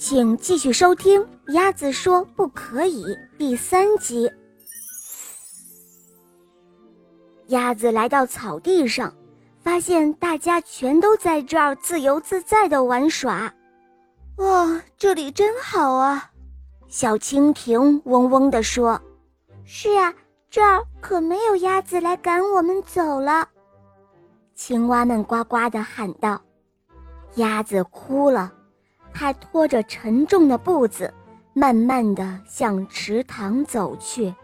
请继续收听《鸭子说不可以》第三集。鸭子来到草地上，发现大家全都在这儿自由自在的玩耍。哇，这里真好啊！小蜻蜓嗡嗡地说：“是啊，这儿可没有鸭子来赶我们走了。”青蛙们呱呱地喊道：“鸭子哭了。”他拖着沉重的步子，慢慢地向池塘走去。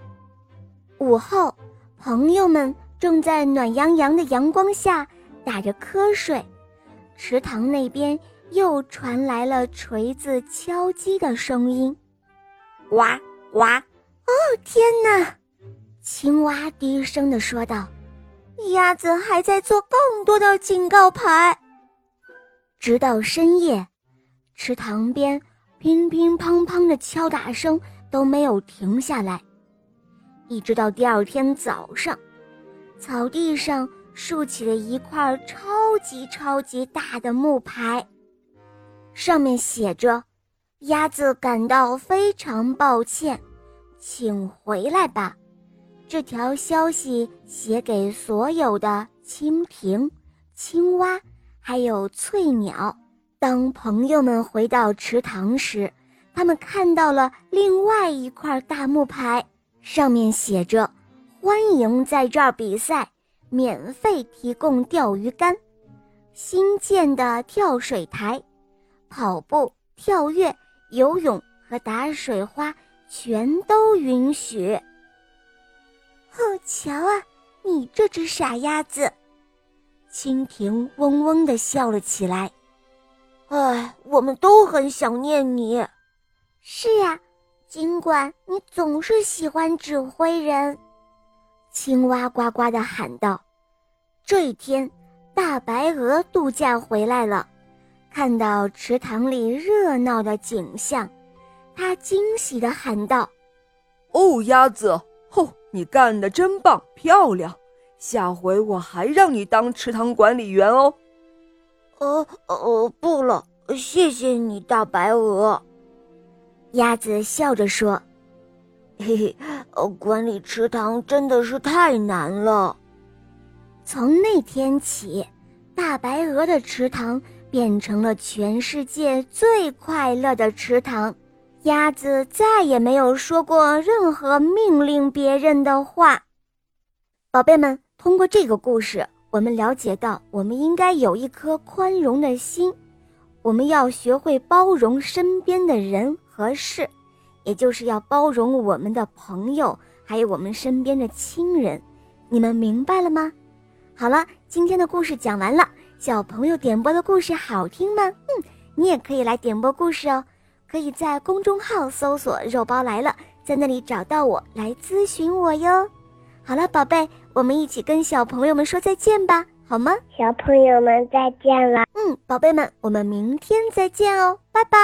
午后，朋友们正在暖洋洋的阳光下打着瞌睡，池塘那边又传来了锤子敲击的声音，呱呱！哦，天哪！青蛙低声地说道：“鸭子还在做更多的警告牌。”直到深夜。池塘边乒乒乓乓的敲打声都没有停下来，一直到第二天早上，草地上竖起了一块超级超级大的木牌，上面写着：“鸭子感到非常抱歉，请回来吧。”这条消息写给所有的蜻蜓、青蛙，还有翠鸟。当朋友们回到池塘时，他们看到了另外一块大木牌，上面写着：“欢迎在这儿比赛，免费提供钓鱼竿，新建的跳水台，跑步、跳跃、游泳和打水花全都允许。”哦，瞧啊，你这只傻鸭子！蜻蜓嗡嗡地笑了起来。哎，我们都很想念你。是呀，尽管你总是喜欢指挥人。青蛙呱呱地喊道：“这一天，大白鹅度假回来了，看到池塘里热闹的景象，它惊喜地喊道：‘哦，鸭子，吼，你干得真棒，漂亮！下回我还让你当池塘管理员哦。’”呃呃，不了，谢谢你，大白鹅。鸭子笑着说：“嘿嘿，管理池塘真的是太难了。”从那天起，大白鹅的池塘变成了全世界最快乐的池塘。鸭子再也没有说过任何命令别人的话。宝贝们，通过这个故事。我们了解到，我们应该有一颗宽容的心，我们要学会包容身边的人和事，也就是要包容我们的朋友，还有我们身边的亲人。你们明白了吗？好了，今天的故事讲完了。小朋友点播的故事好听吗？嗯，你也可以来点播故事哦，可以在公众号搜索“肉包来了”，在那里找到我来咨询我哟。好了，宝贝，我们一起跟小朋友们说再见吧，好吗？小朋友们再见了。嗯，宝贝们，我们明天再见哦，拜拜。